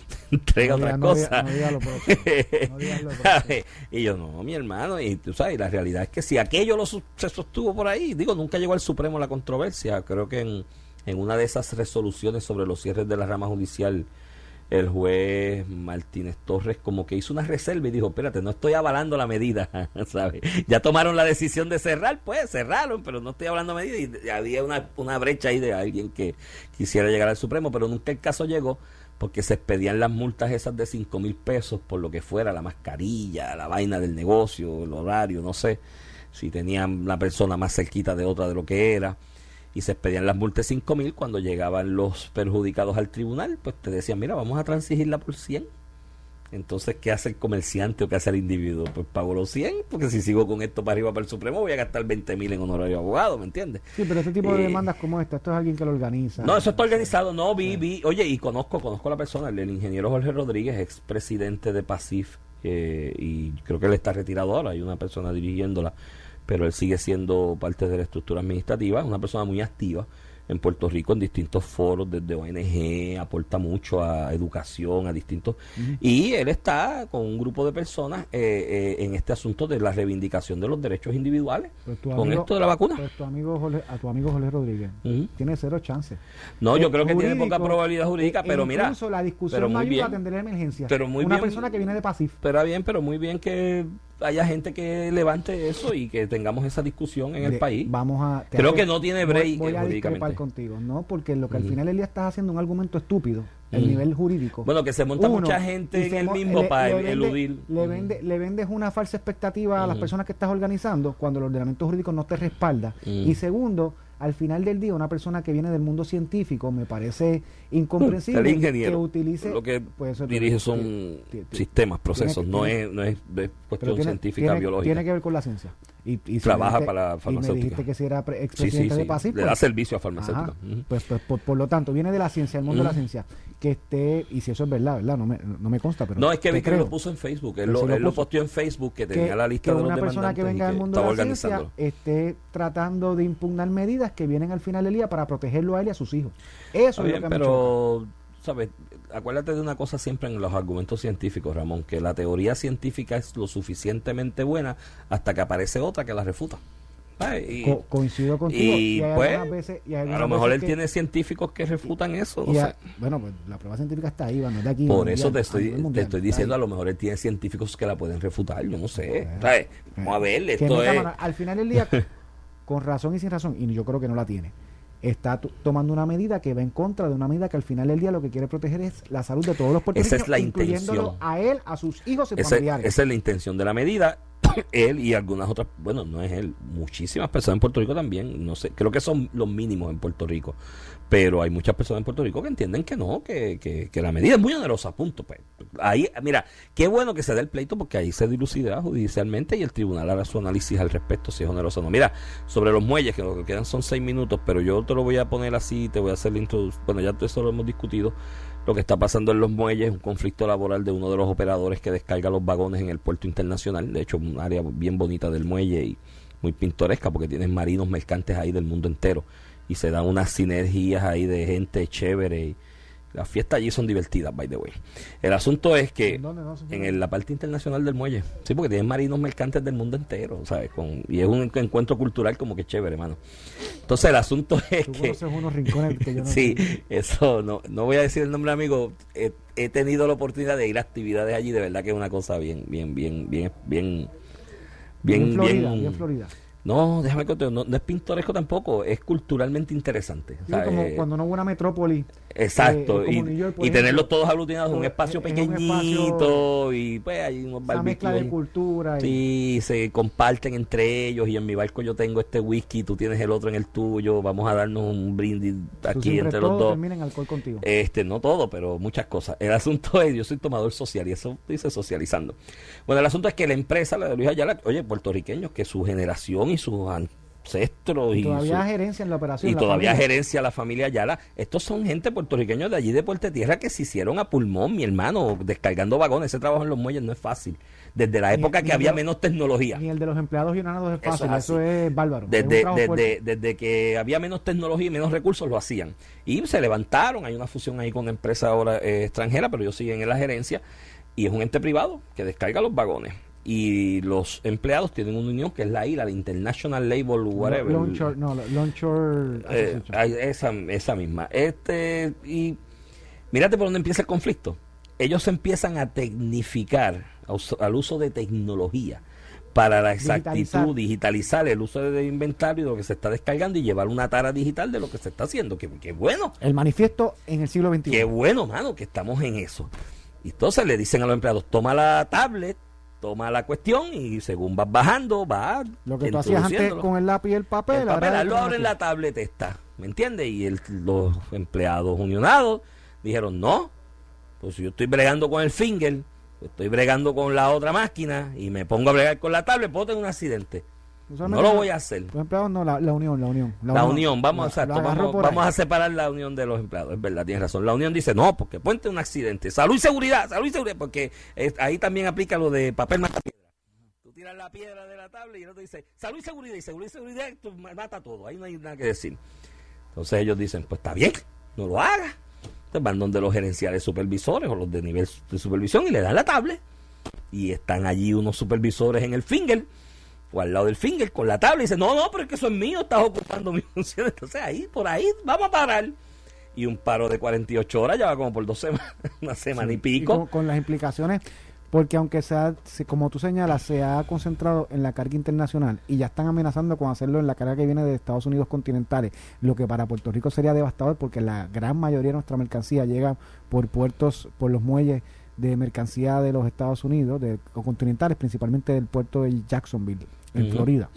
[LAUGHS] entrega No otra no cosa. diga. No lo [LAUGHS] y yo, no, mi hermano. Y tú sabes, la realidad es que si aquello lo se sostuvo por ahí, digo, nunca llegó al Supremo la controversia. Creo que en, en una de esas resoluciones sobre los cierres de la rama judicial el juez Martínez Torres como que hizo una reserva y dijo, espérate, no estoy avalando la medida, [LAUGHS] ¿sabes? Ya tomaron la decisión de cerrar, pues cerraron, pero no estoy hablando medida y había una, una brecha ahí de alguien que quisiera llegar al Supremo, pero nunca el caso llegó porque se expedían las multas esas de 5 mil pesos por lo que fuera, la mascarilla, la vaina del negocio, el horario, no sé, si tenían la persona más cerquita de otra de lo que era y se expedían las multas de 5 mil cuando llegaban los perjudicados al tribunal, pues te decían, mira, vamos a transigirla por 100. Entonces, ¿qué hace el comerciante o qué hace el individuo? Pues pago los 100, porque si sigo con esto para arriba para el Supremo voy a gastar 20 mil en honorario abogado, ¿me entiendes? Sí, pero este tipo de Eh, demandas como esta, esto es alguien que lo organiza. No, eso está organizado. No, vi, vi. Oye, y conozco, conozco a la persona, el, el ingeniero Jorge Rodríguez, expresidente de PASIF, eh, y creo que él está retirado ahora, hay una persona dirigiéndola, pero él sigue siendo parte de la estructura administrativa, es una persona muy activa en Puerto Rico en distintos foros desde ONG, aporta mucho a educación, a distintos... Y él está con un grupo de personas eh, eh, en este asunto de la reivindicación de los derechos individuales Pues con amigo- esto de la vacuna. pues tu amigo Jorge- a tu amigo Jorge Rodríguez tiene cero chances. No, yo Eh, creo que tiene poca probabilidad jurídica, pero mira... Incluso la discusión pero no muy bien. atender emergencias. Pero muy Una bien. persona que viene de PASIF. Pero bien, pero muy bien que haya gente que levante eso y que tengamos esa discusión en el país. Vamos a. Creo que no tiene voy- break Voy, a discrepar jurídicamente. contigo, ¿no? Porque lo que al final el día estás haciendo un argumento estúpido, el nivel jurídico. Bueno, que se monta Uno, mucha gente en el mo- mismo le- para le vende- eludir. Le, vende, le vendes una falsa expectativa a las personas que estás organizando cuando el ordenamiento jurídico no te respalda. Y segundo, al final del día, una persona que viene del mundo científico me parece incomprensible ingeniero que utilice. lo que pues, dirige son sistemas, procesos, tiene- no, tiene- es, no es pero cuestión tiene- científica, biológica. Tiene que ver con la ciencia. Y, y Trabaja dijiste- para la Y me farmacéutica. dijiste que si era pre- sí, sí, expresidente sí. de PASI, Le pues- da servicio a. Ujú. Pues, pues por, por lo tanto, viene de la ciencia, el mundo de la ciencia. Que esté, y si eso es verdad, ¿verdad? No me, no me consta, pero. No, es que vi que lo puso en Facebook. Él, lo, lo él lo posteó en Facebook que que, tenía la lista que de los una persona que venga del mundo de la ciencia esté tratando de impugnar medidas que vienen al final del día para protegerlo a él y a sus hijos. Eso Está es bien, lo que pero, ¿sabes? Acuérdate de una cosa siempre en los argumentos científicos, Ramón, que la teoría científica es lo suficientemente buena hasta que aparece otra que la refuta. Y- Co- coincido contigo. y, hay pues, veces- y hay a lo mejor él que- tiene científicos que refutan eso. y a- bueno, pues la prueba científica está ahí, no es de aquí. Por mundial, eso te estoy, te estoy diciendo, a lo mejor él tiene científicos que la pueden refutar, yo no sé. Bueno, ¿sabes? Vamos a ver, esto es... Al final del día, [LAUGHS] con razón y sin razón, y yo creo que no la tiene, está to- tomando una medida que va en contra de una medida que al final del día lo que quiere proteger es la salud de todos los puertorriqueños, es la incluyéndolo intención. a él, a sus hijos y Ese- familiares. esa es la intención de la medida. [COUGHS] él y algunas otras, bueno, no es él, muchísimas personas en Puerto Rico también, no sé, creo que son los mínimos en Puerto Rico, pero hay muchas personas en Puerto Rico que entienden que no, que, que, que la medida es muy onerosa, punto. Pues. Ahí, mira, qué bueno que se dé el pleito porque ahí se dilucidará judicialmente y el tribunal hará su análisis al respecto si es onerosa o no. Mira, sobre los muelles, que lo que quedan son seis minutos, pero yo te lo voy a poner así, te voy a hacer la introducción, bueno, ya eso lo hemos discutido. Lo que está pasando en los muelles es un conflicto laboral de uno de los operadores que descarga los vagones en el puerto internacional. De hecho, un área bien bonita del muelle y muy pintoresca porque tienes marinos mercantes ahí del mundo entero. Y se dan unas sinergias ahí de gente chévere. Y las fiestas allí son divertidas, by the way. El asunto es que ¿En dónde, no, señor? en el- la parte internacional del muelle. Sí, porque tienes marinos mercantes del mundo entero, ¿sabes? Con, y es un encuentro cultural como que chévere, hermano. Entonces, el asunto [LAUGHS] es Tú que... unos rincones que yo no [LAUGHS] Sí, eso no, no voy a decir el nombre amigo. He, he tenido la oportunidad de ir a actividades allí, de verdad que es una cosa bien, bien, bien, bien, bien, bien, bien Florida, bien- bien Florida. No, déjame contar, no, no es pintoresco tampoco, es culturalmente interesante. Sí, ¿sabes? como cuando uno va a una metrópoli. Exacto, eh, y, York, y tenerlos todos aglutinados en un todo- espacio un pequeñito y pues hay unos Esa mezcla barbecues de cultura. y- Sí, se comparten entre ellos y en mi barco yo tengo este whisky, tú tienes el otro en el tuyo, vamos a darnos un brindis aquí entre los dos. termina en alcohol contigo. Este, no todo, pero muchas cosas. El asunto es, yo soy tomador social y eso dice socializando. Bueno, el asunto es que la empresa, la de Luis Ayala, oye, puertorriqueños, que su generación y sus ancestros y todavía su- gerencia en la operación. y la todavía familia. gerencia la familia Ayala, estos son gente puertorriqueños de allí de Puerto Tierra que se hicieron a pulmón, mi hermano, descargando vagones. Ese trabajo en los muelles no es fácil. Desde la época ni que había lo- menos tecnología. Ni el de los empleados yunanos es Eso fácil, es eso es, bárbaro. es un Desde, desde, desde que había menos tecnología y menos recursos lo hacían. Y se levantaron, hay una fusión ahí con una empresa ahora eh, extranjera, pero ellos siguen en la gerencia. Y es un ente privado que descarga los vagones. Y los empleados tienen una unión que es la ILA, la International Labor Whatever. Launcher, no, Launcher Eh, esa, esa misma. Este, y mírate por dónde empieza el conflicto. Ellos empiezan a tecnificar al uso de tecnología para la exactitud, Digitalizar. digitalizar el uso de inventario de lo que se está descargando y llevar una tara digital de lo que se está haciendo. Que, que bueno, El manifiesto en el siglo XXI. qué bueno, mano, que estamos en eso. Y entonces le dicen a los empleados, toma la tablet, toma la cuestión y según vas bajando, vas Lo que tú hacías antes con el lápiz y el papel. El papel, lo abren en la tablet esta, ¿me entiendes? Y el- los empleados unionados dijeron, no, pues si yo estoy bregando con el finger, estoy bregando con la otra máquina y me pongo a bregar con la tablet, puedo tener un accidente. No lo voy a hacer. Los empleados no, la, la unión, la unión. La unión, vamos, exacto, vamos, a separar la unión de los empleados, es verdad, tienes razón. La unión dice, no, porque ponte un accidente, salud y seguridad, salud y seguridad, porque eh, ahí también aplica lo de papel mata piedra. Tú tiras la piedra de la tabla y el otro dice, salud y seguridad, y seguridad y seguridad, tú mata todo, ahí no hay nada que decir. Entonces ellos dicen, pues está bien, no lo hagas. Entonces van donde los gerenciales supervisores o los de nivel de supervisión y le dan la tablet. Y están allí unos supervisores en el finger o al lado del finger con la tabla y dice, no, no, pero es que eso es mío, estás ocupando mi [LAUGHS] función. Entonces ahí, por ahí, vamos a parar. Y un paro de 48 horas ya va como por dos semanas, [LAUGHS] una semana y Y pico. con, con las implicaciones, porque aunque sea, se- como tú señalas, se ha concentrado en la carga internacional y ya están amenazando con hacerlo en la carga que viene de Estados Unidos continentales, lo que para Puerto Rico sería devastador porque la gran mayoría de nuestra mercancía llega por puertos, por los muelles de mercancía de los Estados Unidos, de o continentales, principalmente del puerto de Jacksonville, en. Florida.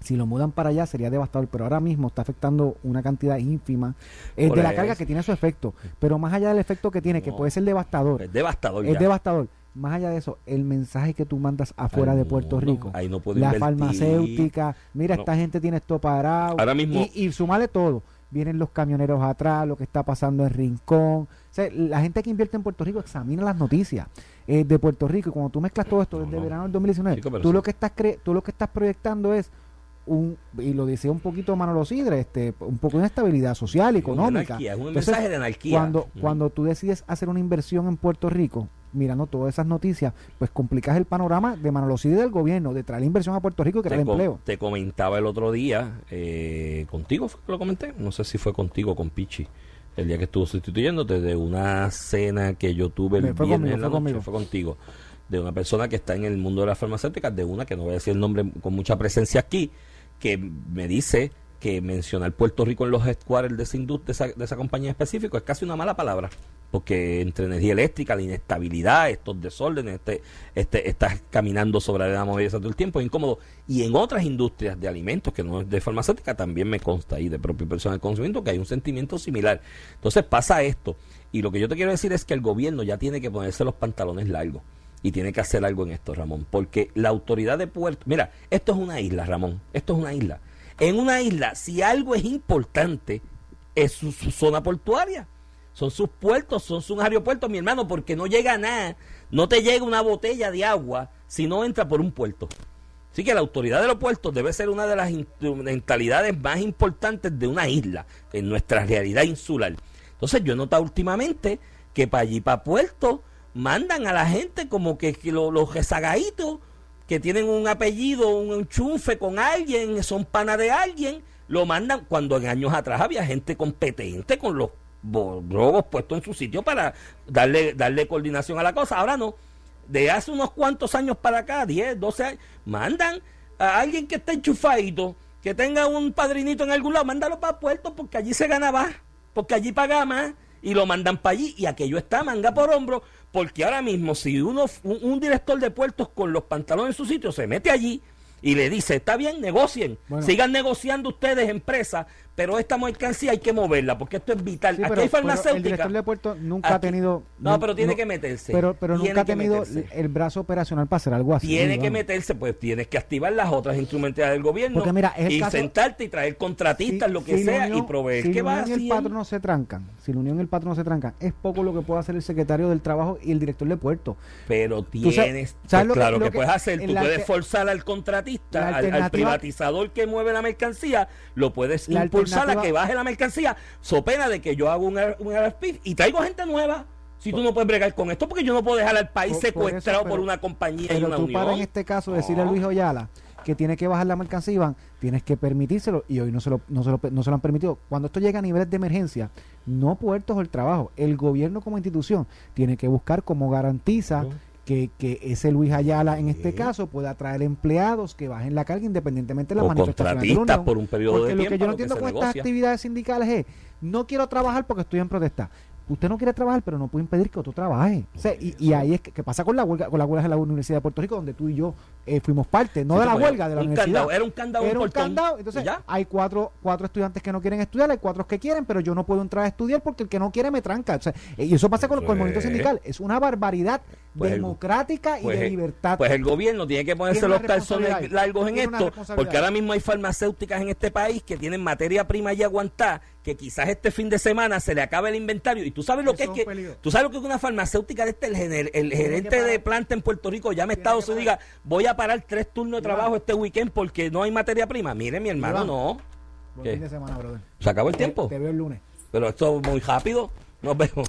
Si lo mudan para allá sería devastador, pero ahora mismo está afectando una cantidad ínfima eh, de la carga que tiene su efecto. Pero más allá del efecto que tiene, que puede ser devastador, Es devastador. es ya. devastador. Más allá de eso, el mensaje que tú mandas afuera de Puerto. Rico, Ahí no puedo la invertir. farmacéutica, mira, esta gente tiene esto parado. Ahora mismo- Y, y sumale todo. Vienen los camioneros atrás, lo que está pasando en Rincón. Sea, la gente que invierte en Puerto Rico examina las noticias eh, de Puerto Rico. Y cuando tú mezclas todo esto No, desde no. verano del 2019, Chico, tú, sí. lo que estás cre- tú lo que estás proyectando es un, y lo decía un poquito Manolo Sidre, este, un poco de inestabilidad social, una económica. anarquía, es un Entonces, mensaje de anarquía. Cuando, Mm. cuando tú decides hacer una inversión en Puerto Rico, mirando todas esas noticias, pues complicas el panorama de Manolo Sidre del gobierno, de traer inversión a Puerto Rico y crear te, empleo. te comentaba el otro día, eh, contigo fue que lo comenté, no sé si fue contigo con Pichi, el día que estuvo sustituyéndote de una cena que yo tuve el fue viernes conmigo, en la fue noche, conmigo. fue contigo, de una persona que está en el mundo de las farmacéuticas, de una que no voy a decir el nombre con mucha presencia aquí, que me dice que mencionar Puerto Rico en los headquarters de esa, de esa, de esa compañía específica es casi una mala palabra. Porque entre energía eléctrica, la inestabilidad, estos desórdenes, este, este, estás caminando sobre la movida todo el tiempo, es incómodo. Y en otras industrias de alimentos, que no es de farmacéutica, también me consta ahí de propio personal conocimiento que hay un sentimiento similar. Entonces pasa esto. Y lo que yo te quiero decir es que el gobierno ya tiene que ponerse los pantalones largos. Y tiene que hacer algo en esto, Ramón. Porque la autoridad de Puerto... Mira, esto es una isla, Ramón. Esto es una isla. En una isla, si algo es importante, es su zona portuaria. Son sus puertos, son sus aeropuertos, mi hermano, porque no llega nada. No te llega una botella de agua si no entra por un puerto. Así que la autoridad de los puertos debe ser una de las instrumentalidades más importantes de una isla, en nuestra realidad insular. Entonces yo he notado últimamente que para allí, para Puerto, mandan a la gente como que, que lo- los rezagaditos, que tienen un apellido, un enchufe con alguien, son pana de alguien, lo mandan cuando en años atrás había gente competente con los bo- brogos puestos en su sitio para darle, darle coordinación a la cosa. Ahora no. De hace unos cuantos años para acá, 10, 12 años, mandan a alguien que esté enchufadito, que tenga un padrinito en algún lado, mándalo para Puerto porque allí se gana más, porque allí paga más y lo mandan para allí y aquello está manga por hombro, porque ahora mismo si uno un, un director de puertos con los pantalones en su sitio se mete allí y le dice, está bien, negocien, Bueno. sigan negociando ustedes empresas, pero esta mercancía hay que moverla porque esto es vital. Sí, Aquí hay pero el director de puerto nunca ha tenido. No, pero tiene no- que meterse. Pero, pero nunca ha tenido meterse. el brazo operacional para hacer algo así. Tiene que meterse, pues tienes que activar las otras instrumentalidades del gobierno Porque mira, es el y caso- sentarte y traer contratistas, Si- lo que si sea, y proveer. Si ¿Qué la unión y el patrón no se trancan, si la unión y el patrón no se trancan, es poco lo que puede hacer el secretario del trabajo y el director de puerto. Pero tienes, sabes pues claro lo que, que- puedes hacer, tú puedes forzar al contratista, al- privatizador que mueve la mercancía, lo puedes La impulsar a que baje la mercancía, so pena de que yo hago un, un RFP y traigo gente nueva. Si tú no puedes bregar con esto, porque yo no puedo dejar al país Por- por secuestrado eso, por pero- una compañía y Pero una tú unión. para en este caso decirle a. Luis Oyala que tiene que bajar la mercancía, Iván, tienes que permitírselo y hoy no se, lo, no, se lo, no se lo han permitido. Cuando esto llega a niveles de emergencia, no puertos o el trabajo, el gobierno como institución tiene que buscar cómo garantiza. Que, que ese Luis Ayala en este Sí. caso pueda atraer empleados que bajen la carga independientemente de las o manifestaciones de la contratistas unión. por un periodo Porque de lo tiempo. que yo no lo entiendo con estas actividades sindicales es, no quiero trabajar porque estoy en protesta. Usted no quiere trabajar, pero no puede impedir que otro trabaje. O sea, y, y ahí es que, que pasa con la huelga, con la huelga de la Universidad de Puerto Rico, donde tú y yo eh, fuimos parte, no Sí, de la huelga, de la un universidad. candado, era un candado, Era un portón, candado, entonces ya. hay cuatro, cuatro estudiantes que no quieren estudiar, hay cuatro que quieren, pero yo no puedo entrar a estudiar porque el que no quiere me tranca. O sea, y eso pasa con, con el movimiento sindical. Es una barbaridad Pues el- democrática y pues de libertad. Pues el gobierno tiene que ponerse Tiene los calzones largos en Tiene esto, porque ahora mismo hay farmacéuticas en este país que tienen materia prima y aguantar, que quizás este fin de semana se le acabe el inventario. Y tú sabes lo que es que, tú sabes lo que es una farmacéutica de este, el, el gerente de planta en Puerto Rico llame a Estados Unidos y diga, voy a parar tres turnos de Iván. trabajo este weekend porque no hay materia prima. Mire, mi hermano, Iván. no. Buen ¿Qué? fin de semana, brother. Se acabó el Te- tiempo. Te veo el lunes. Pero esto es muy rápido. Nos vemos.